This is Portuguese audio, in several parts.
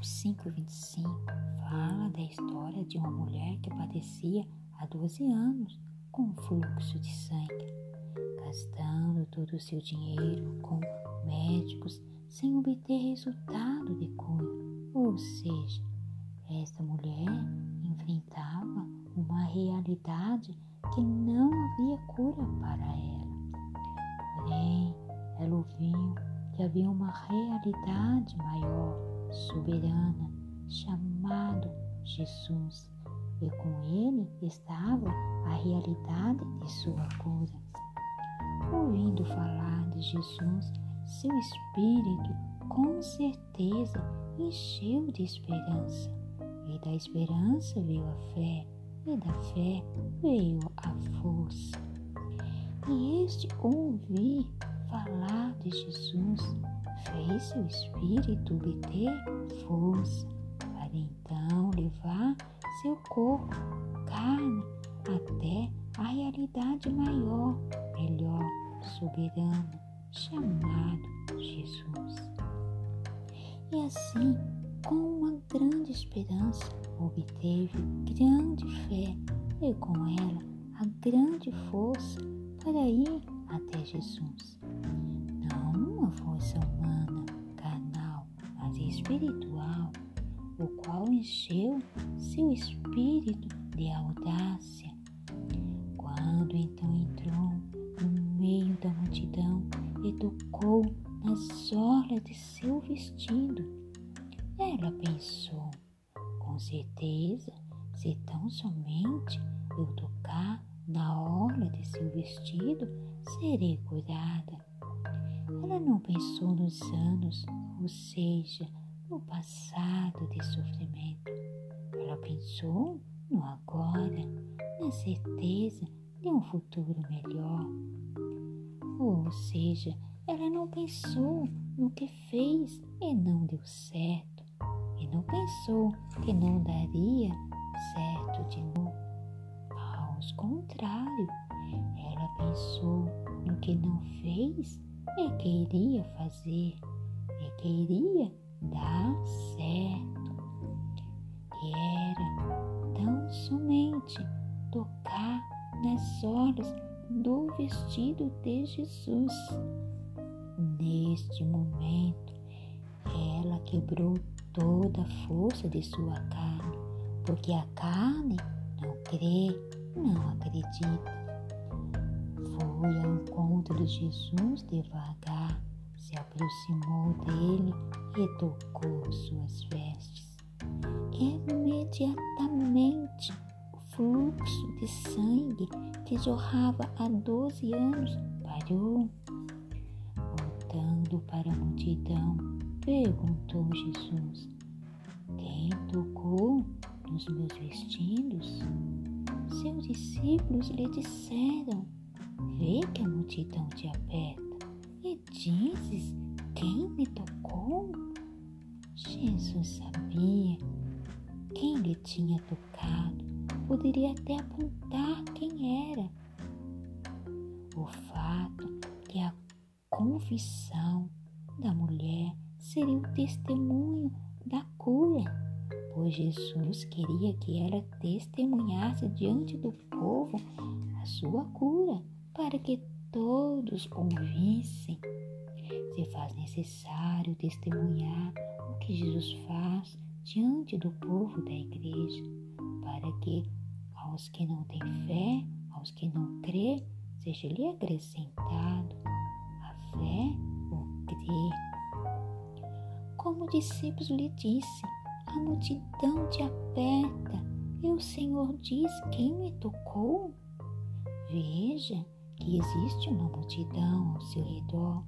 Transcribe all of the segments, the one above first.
Marcos 5,25 fala da história de uma mulher que padecia há 12 anos com fluxo de sangue, gastando todo o seu dinheiro com médicos sem obter resultado de cura. Ou seja, esta mulher enfrentava uma realidade que não havia cura para ela. Porém, ela ouviu que havia uma realidade maior, soberana, chamado Jesus, e com ele estava a realidade de sua cura. Ouvindo falar de Jesus, seu espírito com certeza encheu de esperança, e da esperança veio a fé, e da fé veio a força. E este ouvir falar Jesus fez seu espírito obter força para então levar seu corpo, carne, até a realidade maior, melhor, soberana, chamado Jesus. E assim, com uma grande esperança, obteve grande fé e com ela a grande força para ir até Jesus. Força humana, carnal, mas espiritual, o qual encheu seu espírito de audácia. Quando então entrou no meio da multidão e tocou nas orlas de seu vestido, ela pensou, com certeza, se tão somente eu tocar na orla de seu vestido, serei curada. Ela não pensou nos anos, ou seja, no passado de sofrimento. Ela pensou no agora, na certeza de um futuro melhor. Ou seja, ela não pensou no que fez e não deu certo, e não pensou que não daria certo de novo. Ao contrário, ela pensou no que não fez e queria fazer, e queria dar certo, que era tão somente tocar nas horas do vestido de Jesus. Neste momento, ela quebrou toda a força de sua carne, porque a carne não crê, não acredita. Foi ao encontro de Jesus devagar, se aproximou dele e tocou suas vestes. Imediatamente o fluxo de sangue que jorrava há doze anos parou. Voltando para a multidão, perguntou Jesus: Quem tocou nos meus vestidos? Seus discípulos lhe disseram: Vê que a multidão te aperta e dizes: Quem me tocou? Jesus sabia quem lhe tinha tocado, poderia até apontar quem era. O fato que a confissão da mulher seria o testemunho da cura, pois Jesus queria que ela testemunhasse diante do povo a sua cura, para que todos ouvissem. Se faz necessário testemunhar o que Jesus faz diante do povo da igreja, para que aos que não têm fé, aos que não crê, seja lhe acrescentado a fé ou crer. Como o discípulo lhe disse, a multidão te aperta e o Senhor diz quem me tocou. Veja que existe uma multidão ao seu redor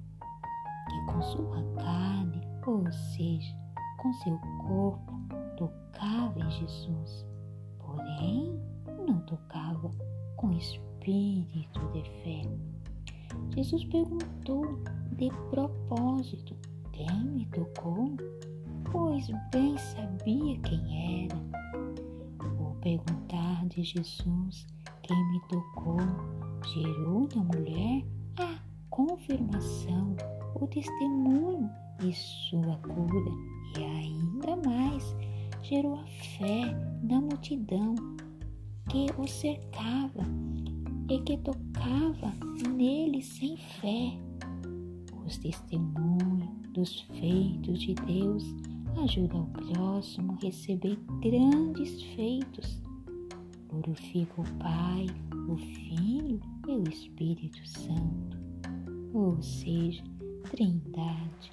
que com sua carne, ou seja, com seu corpo, tocava em Jesus, porém não tocava com espírito de fé. Jesus perguntou de propósito: Quem me tocou? Pois bem sabia quem era. O perguntar de Jesus quem me tocou gerou na mulher a confirmação, o testemunho e sua cura, e ainda mais gerou a fé na multidão que o cercava e que tocava nele sem fé. Os testemunhos dos feitos de Deus ajudam o próximo a receber grandes feitos. Glorifica o Pai, o Filho e o Espírito Santo, ou seja, Trindade.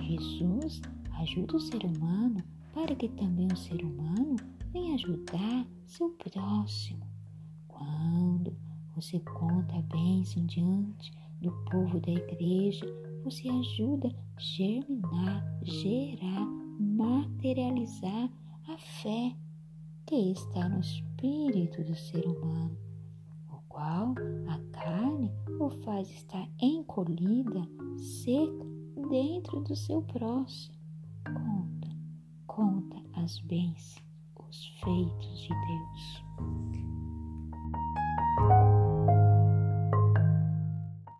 Jesus ajuda o ser humano para que também o ser humano venha ajudar seu próximo. Quando você conta a bênção diante do povo da igreja, você ajuda a germinar, gerar, materializar a fé que está no espírito do ser humano, qual a carne o faz estar encolhida, seca dentro do seu próximo. Conta, conta as bênçãos, os feitos de Deus.